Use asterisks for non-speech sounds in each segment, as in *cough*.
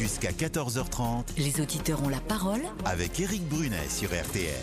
Jusqu'à 14h30 Les auditeurs ont la parole avec Éric Brunet sur RTL.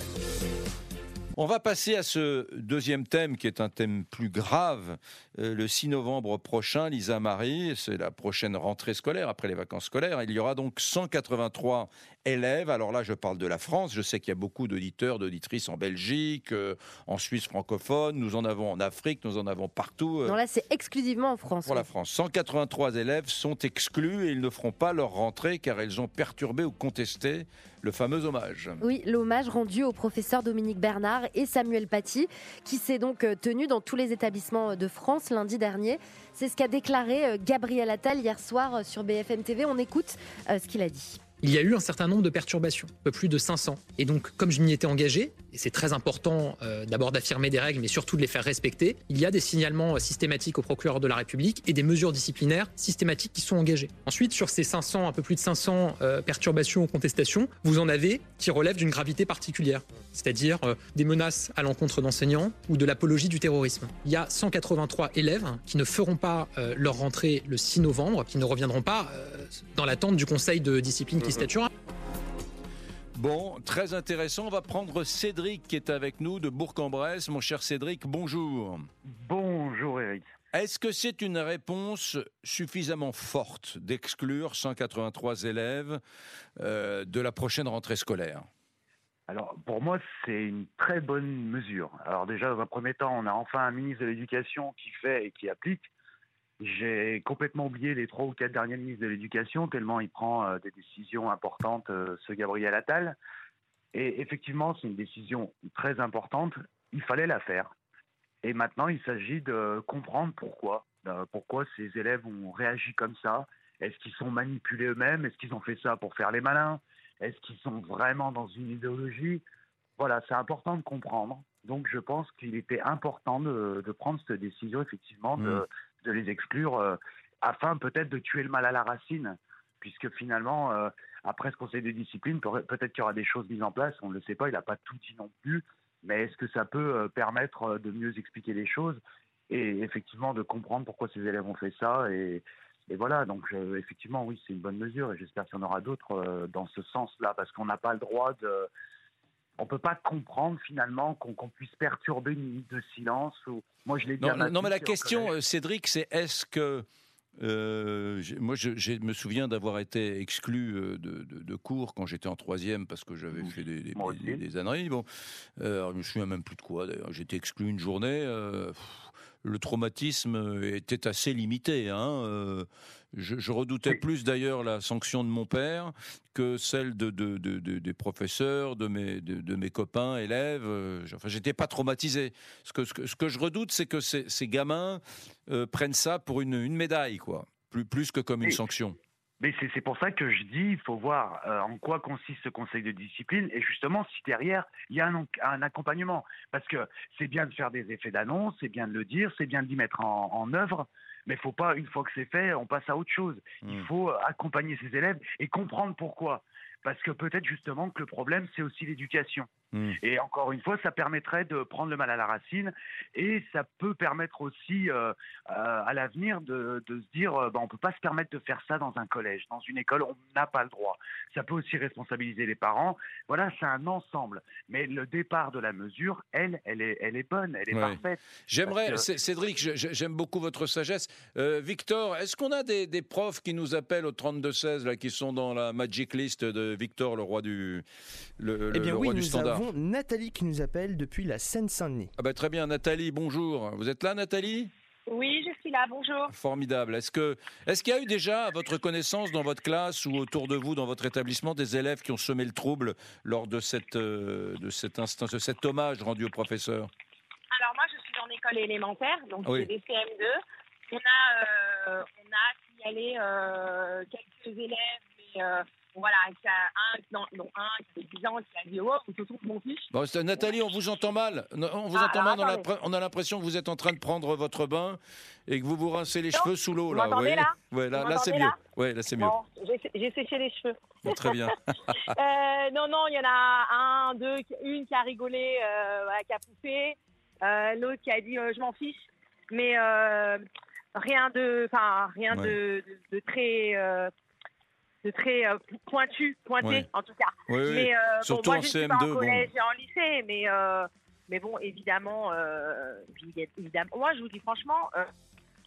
On va passer à ce deuxième thème qui est un thème plus grave. Euh, le 6 novembre prochain, Lisa Marie, c'est la prochaine rentrée scolaire après les vacances scolaires. Il y aura donc 183 élèves. Alors là, je parle de la France. Je sais qu'il y a beaucoup d'auditeurs, d'auditrices en Belgique, euh, en Suisse francophone. Nous en avons en Afrique, nous en avons partout. euh, Non, là, c'est exclusivement en France. pour la France. 183 élèves sont exclus et ils ne feront pas leur rentrée car ils ont perturbé ou contesté le fameux hommage. Oui, l'hommage rendu au professeur Dominique Bernard et Samuel Paty, qui s'est donc euh, tenu dans tous les établissements de France lundi dernier. C'est ce qu'a déclaré Gabriel Attal hier soir sur BFM TV. On écoute ce qu'il a dit. Il y a eu un certain nombre de perturbations, un peu plus de 500. Et donc, comme je m'y étais engagé, et c'est très important euh, d'abord d'affirmer des règles, mais surtout de les faire respecter, il y a des signalements euh, systématiques au procureur de la République et des mesures disciplinaires systématiques qui sont engagées. Ensuite, sur ces 500, un peu plus de 500 euh, perturbations ou contestations, vous en avez qui relèvent d'une gravité particulière, c'est-à-dire des menaces à l'encontre d'enseignants ou de l'apologie du terrorisme. Il y a 183 élèves qui ne feront pas leur rentrée le 6 novembre, qui ne reviendront pas dans l'attente du Conseil de discipline qui statuera. Bon, très intéressant. On va prendre Cédric qui est avec nous de Bourg-en-Bresse. Mon cher Cédric, bonjour. Bonjour Eric. Est-ce que c'est une réponse suffisamment forte d'exclure 183 élèves euh, de la prochaine rentrée scolaire? Alors pour moi c'est une très bonne mesure. Alors déjà dans un premier temps on a enfin un ministre de l'Éducation qui fait et qui applique. J'ai complètement oublié les trois ou quatre derniers ministres de l'Éducation tellement il prend euh, des décisions importantes, euh, ce Gabriel Attal. Et effectivement c'est une décision très importante. Il fallait la faire. Et maintenant il s'agit de comprendre pourquoi. Euh, pourquoi ces élèves ont réagi comme ça. Est-ce qu'ils sont manipulés eux-mêmes? Est-ce qu'ils ont fait ça pour faire les malins? Est-ce qu'ils sont vraiment dans une idéologie? Voilà, c'est important de comprendre. Donc je pense qu'il était important de, prendre cette décision, effectivement, de, Mm. De les exclure, euh, afin peut-être de tuer le mal à la racine, puisque finalement, euh, après ce conseil de discipline, peut- peut-être qu'il y aura des choses mises en place, on ne le sait pas, il n'a pas tout dit non plus, mais est-ce que ça peut euh, permettre de mieux expliquer les choses et effectivement de comprendre pourquoi ces élèves ont fait ça et, voilà, donc effectivement, oui, c'est une bonne mesure et j'espère qu'il y en aura d'autres dans ce sens-là, parce qu'on n'a pas le droit de... On peut pas comprendre finalement qu'on puisse perturber une minute de silence. Ou... Moi, je l'ai dit non, ma non, mais la question, euh, Cédric, c'est est-ce que euh, moi, je, je me souviens d'avoir été exclu euh, de, de- de cours quand j'étais en troisième parce que j'avais fait des, des, des- des âneries. Bon, euh, je me souviens même plus de quoi. D'ailleurs, j'étais exclu une journée. euh, pff, le traumatisme était assez limité. Hein, je, je redoutais Oui. plus d'ailleurs la sanction de mon père que celle de, de- de- de- des professeurs, de mes, de, de mes copains, élèves. euh, Enfin, j'étais pas traumatisé. Ce que, ce que, ce que je redoute, c'est que ces, ces gamins euh, prennent ça pour une, une médaille, quoi. Plus, plus que comme une Oui. sanction. Mais c'est c'est pour ça que je dis, il faut voir euh, en quoi consiste ce conseil de discipline et justement si derrière il y a un, un accompagnement. Parce que c'est bien de faire des effets d'annonce, c'est bien de le dire, c'est bien de l'y mettre en, en œuvre, mais il faut pas, une fois que c'est fait, on passe à autre chose. Il Mm. faut accompagner ses élèves et comprendre pourquoi. Parce que peut-être justement que le problème, c'est aussi l'éducation. Mm. Et encore une fois, ça permettrait de prendre le mal à la racine et ça peut permettre aussi euh, euh, à l'avenir de, de se dire euh, bah, on peut pas se permettre de faire ça dans un collège, dans une école, on n'a pas le droit. Ça peut aussi responsabiliser les parents. Voilà, c'est un ensemble. Mais le départ de la mesure, elle, elle est, elle est bonne, elle est Ouais. parfaite. J'aimerais, que- Cédric, j'aime beaucoup votre sagesse. Euh, Victor, est-ce qu'on a des, des profs qui nous appellent au 32-16, là, qui sont dans la magic list de Victor, le roi du, le, Eh le- bien le oui, roi du standard? Avons Nathalie qui nous appelle depuis la Seine-Saint-Denis. ah bah, Très bien, Nathalie, bonjour. Vous êtes là, Nathalie? Oui, je suis là, bonjour. Formidable. Est-ce que, est-ce qu'il y a eu déjà, à votre connaissance, dans votre classe ou autour de vous, dans votre établissement, des élèves qui ont semé le trouble lors de cette, euh, de cet instant, de cet hommage rendu au professeur? Alors moi, je suis en école élémentaire, donc Oui. c'est des CM2. On a, euh, on a signalé euh, quelques élèves, mais euh, voilà, il y a un, non, non, un qui a 10 ans qui a dit oh, vous surtout mon fils. Bon, c'est- Nathalie, on vous entend mal. On vous Ah, entend mal. On a, attendez. l'impre- on a l'impression que vous êtes en train de prendre votre bain et que vous vous rincez les Non, cheveux sous l'eau. Là, Ouais, là, là, c'est mieux. Ouais, là, c'est mieux. Bon, j'ai séché les cheveux. Bon, très bien. *laughs* Euh, non, non, il y en a un, deux, qui- une qui a rigolé, euh, voilà, qui a poussé, euh, l'autre qui a dit euh, je m'en fiche, mais euh, rien de, enfin rien Ouais. de, de, de très, euh, de très euh, pointu, pointé Ouais. en tout cas. Oui, oui. Mais euh, bon, Surtout moi en je ne suis pas CM2, en bon. collège et en lycée, mais euh, mais bon, évidemment, évidemment, moi je vous dis franchement,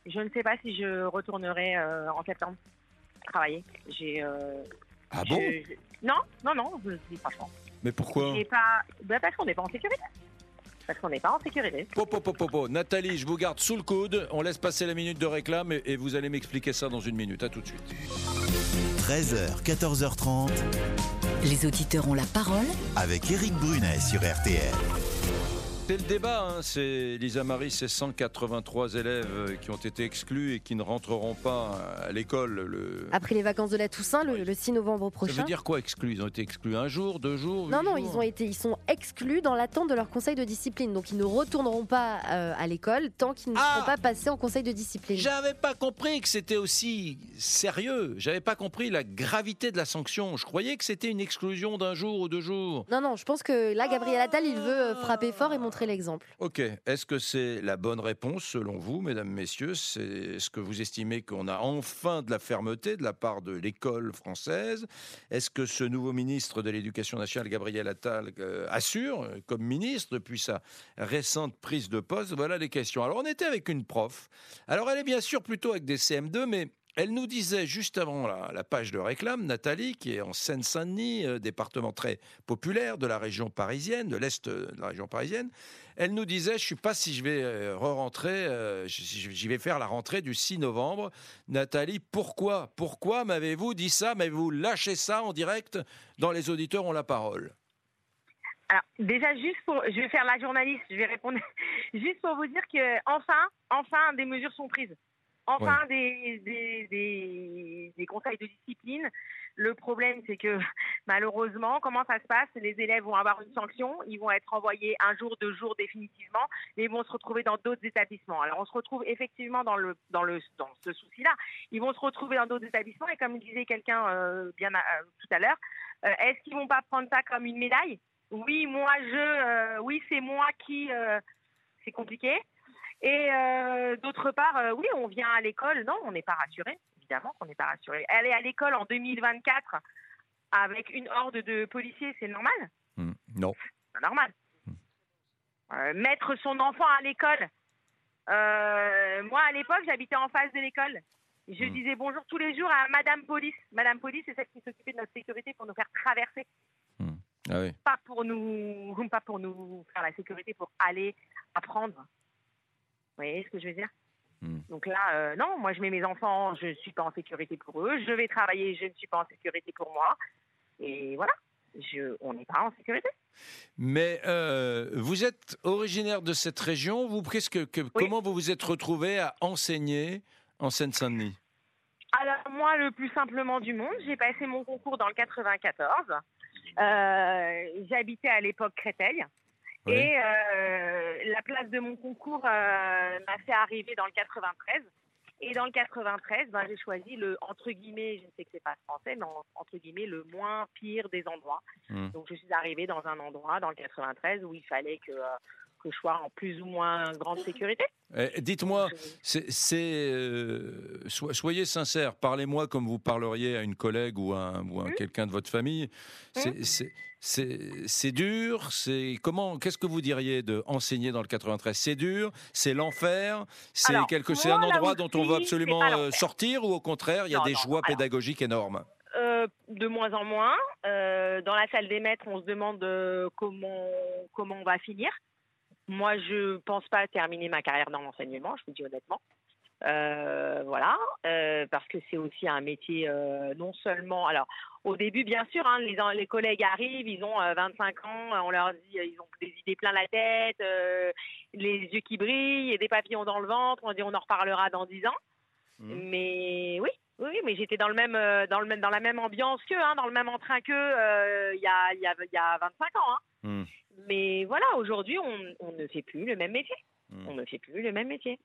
je ne sais pas si je retournerai en septembre travailler. J'ai Ah bon? je- je- non, non, non, je vous dis franchement. Mais pourquoi? Pas, bah, parce qu'on n'est pas en sécurité. Parce qu'on n'est pas en sécurité. Po, po, po, po, po. Nathalie, je vous garde sous le coude. On laisse passer la minute de réclame et, et vous allez m'expliquer ça dans une minute. À tout de suite. 13h, 14h30 Les auditeurs ont la parole avec Éric Brunet sur RTL. C'est le débat, hein. c'est Lisa Marie, c'est 183 élèves qui ont été exclus et qui ne rentreront pas à l'école. Le... Après les vacances de la Toussaint, le, le 6 novembre Ça prochain. veut dire quoi exclus? Ils ont été exclus un jour, deux jours Non, non, jours? ils ont été, ils sont exclus dans l'attente de leur conseil de discipline. Donc ils ne retourneront pas euh, à l'école tant qu'ils ne Ah seront pas passés en conseil de discipline. J'avais pas compris que c'était aussi sérieux. J'avais pas compris la gravité de la sanction. Je croyais que c'était une exclusion d'un jour ou deux jours. Non, non, je pense que là, Gabriel Attal, il veut euh, frapper fort et montrer l'exemple. Ok, est-ce que c'est la bonne réponse selon vous, mesdames, messieurs? C'est ce que vous estimez qu'on a enfin de la fermeté de la part de l'école française Est-ce que ce nouveau ministre de l'Éducation nationale, Gabriel Attal, euh, assure, euh, comme ministre depuis sa récente prise de poste? Voilà les questions. Alors on était avec une prof. Alors elle est bien sûr plutôt avec des CM2, mais elle nous disait juste avant la, page de réclame, Nathalie, qui est en Seine-Saint-Denis, euh, département très populaire de la région parisienne, de l'Est de la région parisienne, elle nous disait, je ne sais pas si je vais euh, re-rentrer, euh, j'y vais faire la rentrée du 6 novembre. Nathalie, pourquoi Pourquoi m'avez-vous dit ça? M'avez-vous lâché ça en direct? Dans les auditeurs ont la parole Alors, déjà, juste pour. Je vais faire la journaliste, je vais répondre. *laughs* juste pour vous dire que, enfin, enfin, des mesures sont prises. Enfin, des, des, des, des conseils de discipline. Le problème, c'est que, *laughs* malheureusement, comment ça se passe? Les élèves vont avoir une sanction, ils vont être envoyés un jour, deux jours définitivement, et ils vont se retrouver dans d'autres établissements. Alors, on se retrouve effectivement dans, le, dans, le, dans ce souci-là. Ils vont se retrouver dans d'autres établissements, et comme disait quelqu'un euh, bien à- tout à l'heure, euh, est-ce qu'ils vont pas prendre ça comme une médaille? Oui, moi je, euh, oui, c'est moi qui, euh, c'est compliqué. Et euh, d'autre part, euh, oui, on vient à l'école. Non, on n'est pas rassuré. Évidemment qu'on n'est pas rassuré. Aller à l'école en 2024 avec une horde de policiers, c'est normal? Hmm, Non. C'est normal. Euh, mettre son enfant à l'école. Moi, à l'époque, j'habitais en face de l'école. Je Hmm. disais bonjour tous les jours à Madame Police. Madame Police, c'est celle qui s'occupait de notre sécurité pour nous faire traverser Ah oui. pas pour nous pas pour nous faire la sécurité pour aller apprendre vous voyez ce que je veux dire? Hmm. donc là euh, non moi je mets mes enfants je ne suis pas en sécurité pour eux. Je vais travailler je ne suis pas en sécurité pour moi. Et voilà je on n'est pas en sécurité. Mais euh, vous êtes originaire de cette région. Vous, qu'est-ce que, que- comment vous vous êtes retrouvé à enseigner en Seine-Saint-Denis? Alors moi le plus simplement du monde j'ai passé mon concours dans le 94 Euh, j'habitais à l'époque Créteil Et euh, la place de mon concours euh, m'a fait arriver dans le 93. Et dans le 93, ben, j'ai choisi le, entre guillemets, je sais que c'est pas français, mais en- entre guillemets, le moins pire des endroits. Hmm. Donc je suis arrivée dans un endroit, dans le 93, où il fallait que, euh, que je sois en plus ou moins grande sécurité. Eh, Dites-moi, euh, so- soyez sincère, parlez-moi comme vous parleriez à une collègue ou à, un- ou à Hmm. quelqu'un de votre famille. C'est, c'est, dur. C'est comment Qu'est-ce que vous diriez de enseigner dans le 93 C'est dur. C'est l'enfer. C'est quelque, c'est un endroit dont on veut absolument euh, sortir ou au contraire, il y a Non, des non, joies alors. pédagogiques énormes? Euh, de moins en moins. Euh, dans la salle des maîtres, on se demande euh, comment, comment on va finir. Moi, je pense pas terminer ma carrière dans l'enseignement, je vous dis honnêtement. Euh, voilà, euh, parce que c'est aussi un métier euh, non seulement. Alors, au début, bien sûr, hein, les, les collègues arrivent, ils ont euh, 25 ans, on leur dit, ils ont des idées plein la tête, les yeux qui brillent et des papillons dans le ventre. On dit, on en reparlera dans 10 ans. Mais oui, oui, mais j'étais dans le même, euh, dans le même, dans la même ambiance qu'eux, hein, dans le même entrain qu'eux, euh, il y a, y a, y a 25 ans. Hein. Hmm. Mais voilà, aujourd'hui, on, on ne fait plus le même métier. Hmm. On ne fait plus le même métier.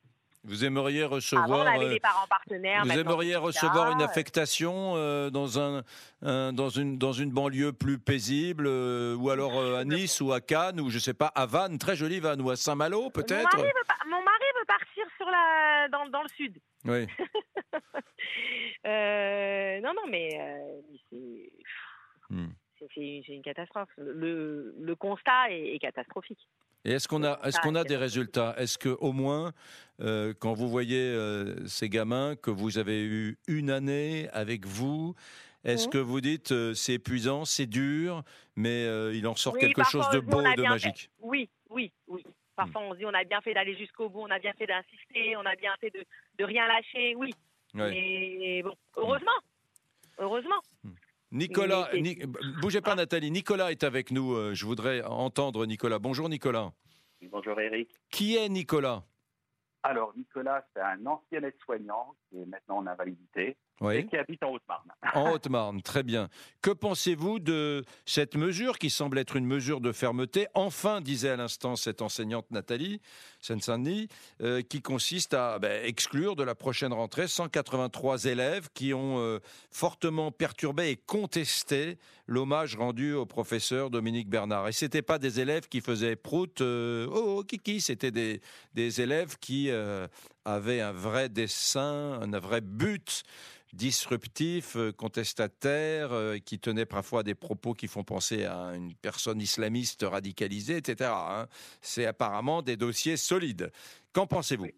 Vous aimeriez Avant, on recevoir. avait euh, des parents partenaires. Vous aimeriez recevoir une affectation euh, dans, un, un- dans, une, dans une banlieue plus paisible, ou alors à Nice ou à Cannes, ou je sais pas, à Vannes, très jolie Vannes, ou à Saint-Malo peut-être? mon mari veut partir sur la, dans, dans le sud. Oui. *laughs* Euh, non, non, mais euh, c'est c'est une catastrophe. Le, le constat est, est catastrophique. Et est-ce qu'on a, est-ce qu'on a des résultats? Est-ce que au moins, euh, quand vous voyez ces gamins que vous avez eu une année avec vous, est-ce Mhm. que vous dites c'est épuisant, c'est dur, mais il en sort Oui, quelque chose de beau de magique? Oui, oui, oui. Parfois, on se dit on a bien fait d'aller jusqu'au bout, on a bien fait d'insister, on a bien fait de, de rien lâcher, oui. Ouais. Mais bon, heureusement. Heureusement. Nicolas, Mais- Ni- bougez pas Nathalie. Nicolas est avec nous. euh, Je voudrais entendre Nicolas. Bonjour Nicolas. Bonjour Eric. Qui est Nicolas? Alors Nicolas, c'est un ancien aide-soignant qui est maintenant en invalidité Oui. et qui habite en Haute-Marne. En Haute-Marne, très bien. Que pensez-vous de cette mesure qui semble être une mesure de fermeté Enfin, disait à l'instant cette enseignante Nathalie Seine-Saint-Denis, euh, qui consiste à ben, exclure de la prochaine rentrée 183 élèves qui ont euh, fortement perturbé et contesté l'hommage rendu au professeur Dominique Bernard. Et c'était pas des élèves qui faisaient prout, euh, oh, oh, kiki, c'était des, élèves qui euh, avaient un vrai dessin, un vrai but disruptif, euh, contestataire, qui tenait parfois des propos qui font penser à une personne islamiste radicalisée, etc. hein. C'est apparemment des dossiers solides. Qu'en pensez-vous?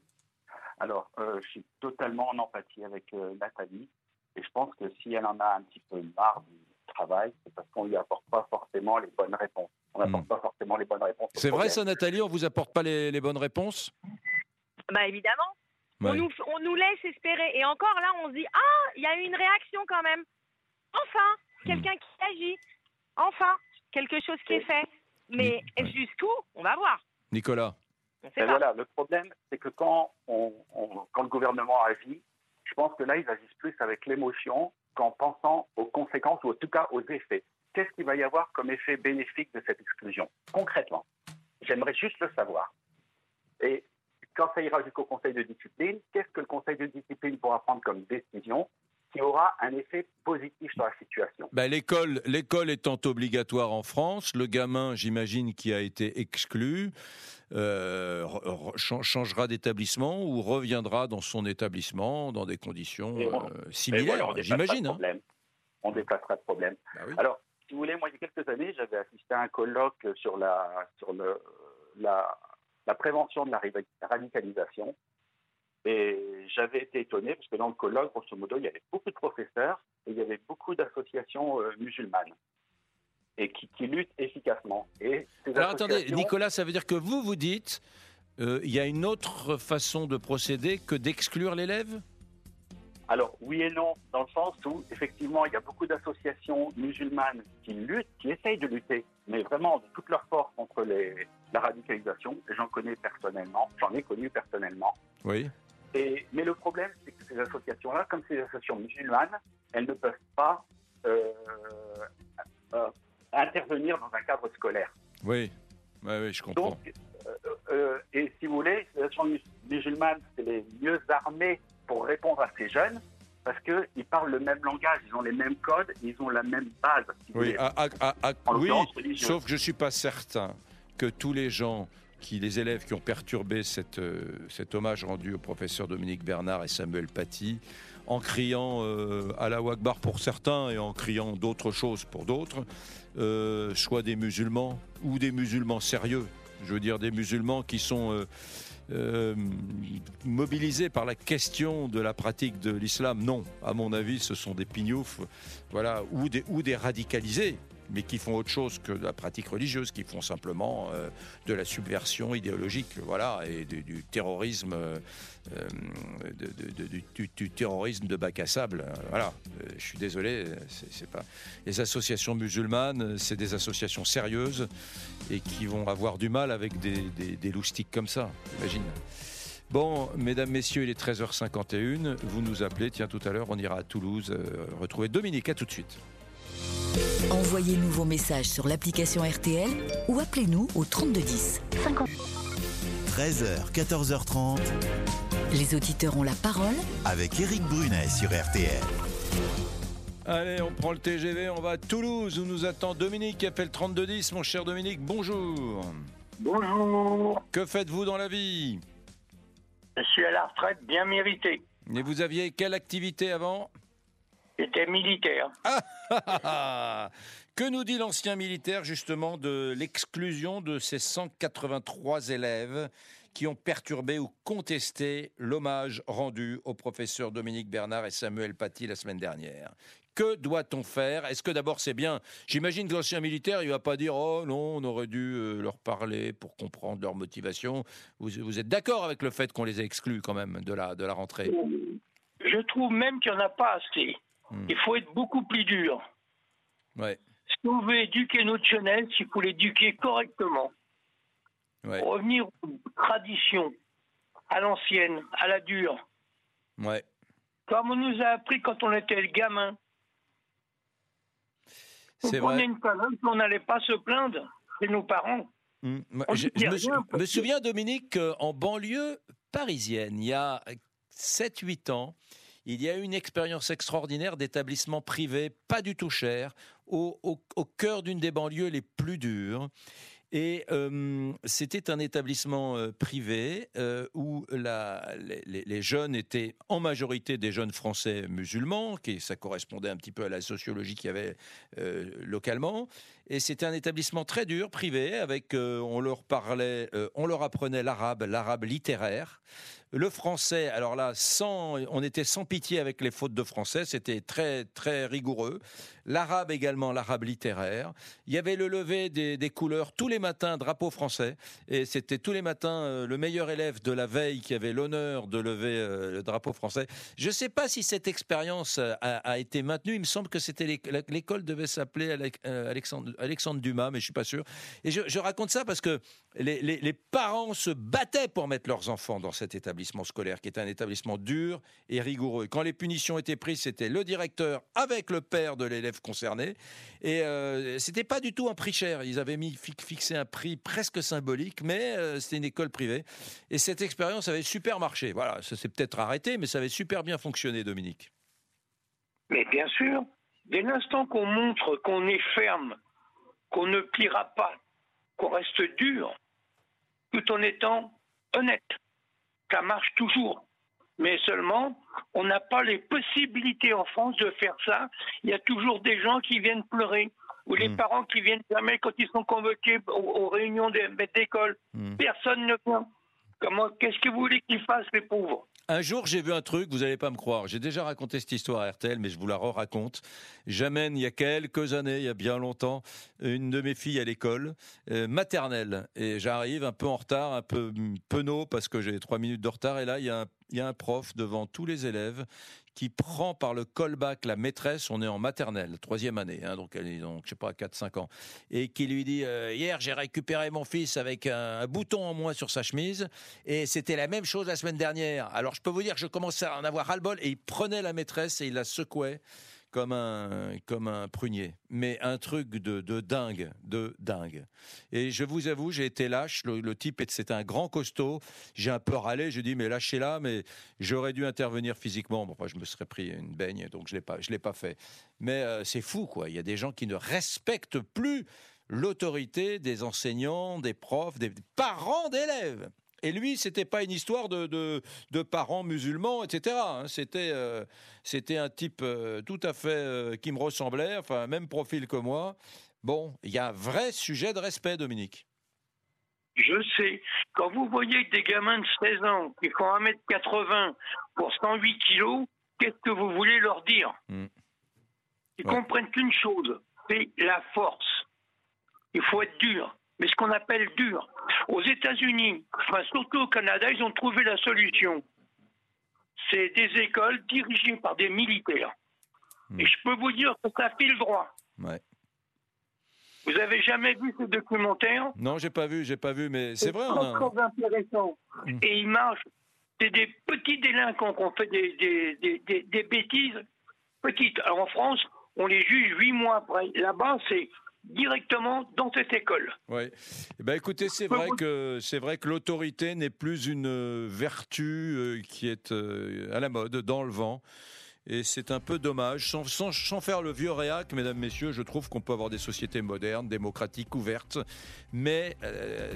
Alors, je suis totalement en empathie avec Nathalie et je pense que si elle en a un petit peu marre du travail, c'est parce qu'on lui apporte pas forcément les bonnes réponses. On n'apporte pas forcément les bonnes réponses. au Hmm. C'est vrai ça, Nathalie On vous apporte pas les, les bonnes réponses? Bah évidemment. On, nous, on nous laisse espérer. Et encore là, on se dit Ah, il y a eu une réaction quand même. Enfin, quelqu'un qui agit. Enfin, quelque chose qui est fait. Mais jusqu'où On va voir. Nicolas On sait Et pas. voilà, le problème, c'est que quand, on, on- quand le gouvernement agit, je pense que là, ils agissent plus avec l'émotion qu'en pensant aux conséquences ou en tout cas aux effets. Qu'est-ce qu'il va y avoir comme effet bénéfique de cette exclusion? Concrètement, j'aimerais juste le savoir. Et quand ça ira jusqu'au Conseil de discipline, qu'est-ce que le Conseil de discipline pourra prendre comme décision? Qui aura un effet positif sur la situation Ben, l'école, l'école étant obligatoire en France, le gamin, j'imagine, qui a été exclu, euh, changera d'établissement ou reviendra dans son établissement dans des conditions euh, similaires, voilà, on déplacera j'imagine. hein. problème. On déplacera de problème. Bah oui. Alors, si vous voulez, moi, il y a quelques années, j'avais assisté à un colloque sur la, sur le, la, la prévention de la radicalisation. Et j'avais été étonné parce que dans le colloque, grosso modo, il y avait beaucoup de professeurs et il y avait beaucoup d'associations euh, musulmanes et qui, qui luttent efficacement. Et Alors attendez, Nicolas, ça veut dire que vous vous dites, euh, il y a une autre façon de procéder que d'exclure l'élève? Alors, oui et non, dans le sens où, effectivement, il y a beaucoup d'associations musulmanes qui luttent, qui essayent de lutter, mais vraiment de toute leur force contre les, la radicalisation. J'en connais personnellement, j'en ai connu personnellement. Oui. Et, mais le problème, c'est que ces associations-là, comme ces associations musulmanes, elles ne peuvent pas euh, euh, intervenir dans un cadre scolaire. Oui, oui, oui, je comprends. Donc, euh, et si vous voulez, les associations mus- musulmanes, c'est les mieux armées pour répondre à ces jeunes parce qu'ils parlent le même langage, ils ont les mêmes codes, ils ont la même base. si Oui, à- à- à- oui, sauf que je ne suis pas certain que tous les gens, qui, les élèves qui ont perturbé euh, cet hommage rendu au professeur Dominique Bernard et Samuel Paty, en criant euh, à la Akbar pour certains et en criant d'autres choses pour d'autres, euh, soient des musulmans ou des musulmans sérieux. Je veux dire des musulmans qui sont euh, mobilisés par la question de la pratique de l'islam. Non, à mon avis, ce sont des pignoufs, voilà, ou des, ou des radicalisés mais qui font autre chose que la pratique religieuse, qui font simplement euh, de la subversion idéologique, voilà, et du, terrorisme, euh, euh, de- du, terrorisme de bac à sable. Voilà, je suis désolé, c'est pas. Les associations musulmanes, c'est des associations sérieuses et qui vont avoir du mal avec des, des, loustiques comme ça, imagine. Bon, mesdames, messieurs, il est 13h51. Vous nous appelez. Tiens, tout à l'heure, on ira à Toulouse retrouver Dominique. À tout de suite. Envoyez-nous vos messages sur l'application RTL ou appelez-nous au 3210. 50. 13h, 14h30 Les auditeurs ont la parole avec Eric Brunet sur RTL. Allez, on prend le TGV, on va à Toulouse où nous attend Dominique qui appelle 3210. Mon cher Dominique, bonjour. Bonjour. Que faites-vous dans la vie? Je suis à la retraite bien méritée. Et vous aviez quelle activité avant? J'étais militaire. *laughs* Que nous dit l'ancien militaire justement de l'exclusion de ces 183 élèves qui ont perturbé ou contesté l'hommage rendu au professeur Dominique Bernard et Samuel Paty la semaine dernière? Que doit-on faire? Est-ce que d'abord c'est bien? J'imagine que l'ancien militaire, il va pas dire oh non, on aurait dû euh, leur parler pour comprendre leur motivation. Vous, vous êtes d'accord avec le fait qu'on les a exclus quand même de la de la rentrée? Je trouve même qu'il n'y en a pas assez. Hmm. Il faut être beaucoup plus dur. Ouais. Si on veut éduquer notre jeunesse, il faut l'éduquer correctement. Ouais. Revenir aux traditions, à l'ancienne, à la dure. Ouais. Comme on nous a appris quand on était gamin. C'est on vrai. une parole, on n'allait pas se plaindre. C'est nos parents. Hmm. On Je, me, rien, me souviens, Dominique, qu'en banlieue parisienne, il y a 7-8 ans, il y a eu une expérience extraordinaire d'établissement privé, pas du tout cher, au, au- au cœur d'une des banlieues les plus dures. Et euh, c'était un établissement euh, privé euh, où la- les, jeunes étaient en majorité des jeunes français musulmans, qui ça correspondait un petit peu à la sociologie qu'il y avait localement. Et c'était un établissement très dur, privé, avec on leur parlait, on leur apprenait l'arabe, l'arabe littéraire. Le français, alors là, sans, on était sans pitié avec les fautes de français, c'était très très rigoureux. L'arabe également, l'arabe littéraire. Il y avait le lever des, des couleurs tous les matins, drapeau français, et c'était tous les matins euh, le meilleur élève de la veille qui avait l'honneur de lever euh, le drapeau français. Je ne sais pas si cette expérience euh, a, été maintenue. Il me semble que c'était l'école devait s'appeler Alexandre, Dumas, mais je suis pas sûr. Et je, raconte ça parce que les, les- les parents se battaient pour mettre leurs enfants dans cet établissement scolaire, qui est un établissement dur et rigoureux. Quand les punitions étaient prises, c'était le directeur avec le père de l'élève concerné. Et euh, c'était pas du tout un prix cher. Ils avaient mis fi- fixé un prix presque symbolique, mais euh, c'était une école privée. Et cette expérience avait super marché. Voilà, ça s'est peut-être arrêté, mais ça avait super bien fonctionné, Dominique. Mais bien sûr, dès l'instant qu'on montre qu'on est ferme, qu'on ne pliera pas, qu'on reste dur, tout en étant honnête, ça marche toujours. Mais seulement, on n'a pas les possibilités en France de faire ça. Il y a toujours des gens qui viennent pleurer, ou les Mm. parents qui viennent jamais quand ils sont convoqués aux, aux réunions d'école. Mm. Personne ne vient. Comment, qu'est-ce que vous voulez qu'ils fassent, les pauvres? Un jour, j'ai vu un truc, vous n'allez pas me croire. J'ai déjà raconté cette histoire à RTL, mais je vous la re-raconte. J'amène, il y a quelques années, il y a bien longtemps, une de mes filles à l'école euh, maternelle. Et j'arrive un peu en retard, un peu hum, penaud, parce que j'ai trois minutes de retard. Et là, il y, a un, il y a un prof devant tous les élèves qui prend par le callback la maîtresse, on est en maternelle, troisième année, hein, donc elle est donc, je sais pas, 4-5 ans, et qui lui dit euh, Hier, j'ai récupéré mon fils avec un, un bouton en moins sur sa chemise, et c'était la même chose la semaine dernière. Alors, je peux vous dire que je commençais à en avoir ras-le-bol, et il prenait la maîtresse et il la secouait comme un, comme un prunier. Mais un truc de, de dingue, de dingue. Et je vous avoue, j'ai été lâche. Le, type, c'était un grand costaud. J'ai un peu râlé. J'ai dit, mais lâchez-la, mais j'aurais dû intervenir physiquement. Bon, je me serais pris une baigne, donc je l'ai pas, je l'ai pas fait. Mais euh, c'est fou, quoi. Il y a des gens qui ne respectent plus l'autorité des enseignants, des profs, des parents d'élèves. Et lui, c'était pas une histoire de, de, de parents musulmans, etc. hein. C'était euh, c'était un type euh, tout à fait euh, qui me ressemblait, enfin même profil que moi. Bon, il y a un vrai sujet de respect, Dominique. Je sais. Quand vous voyez des gamins de 16 ans qui font 1m80 pour 108 kilos, qu'est-ce que vous voulez leur dire? Mm. Ils Ouais. comprennent qu'une chose, c'est la force. Il faut être dur. Mais ce qu'on appelle dur. Aux États-Unis, enfin surtout au Canada, ils ont trouvé la solution. C'est des écoles dirigées par des militaires. Mm. Et je peux vous dire que ça file droit. Ouais. Vous avez jamais vu ce documentaire? Non, j'ai pas vu, j'ai pas vu, mais c'est vrai. Très, a... très intéressant. Mm. Et ils marchent. C'est des petits délinquants qui ont fait des, des, des, des- des bêtises petites. Alors en France, on les juge huit mois après. Là-bas, c'est directement dans cette école. Ouais. Eh ben, écoutez, c'est vrai que c'est vrai que l'autorité n'est plus une euh, vertu euh, qui est euh, à la mode, dans le vent. Et c'est un peu dommage. Sans, sans- sans faire le vieux réac, mesdames, messieurs, je trouve qu'on peut avoir des sociétés modernes, démocratiques, ouvertes, mais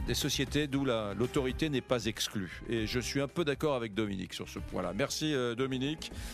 des sociétés d'où la- l'autorité n'est pas exclue. Et je suis un peu d'accord avec Dominique sur ce point-là. Merci, Dominique.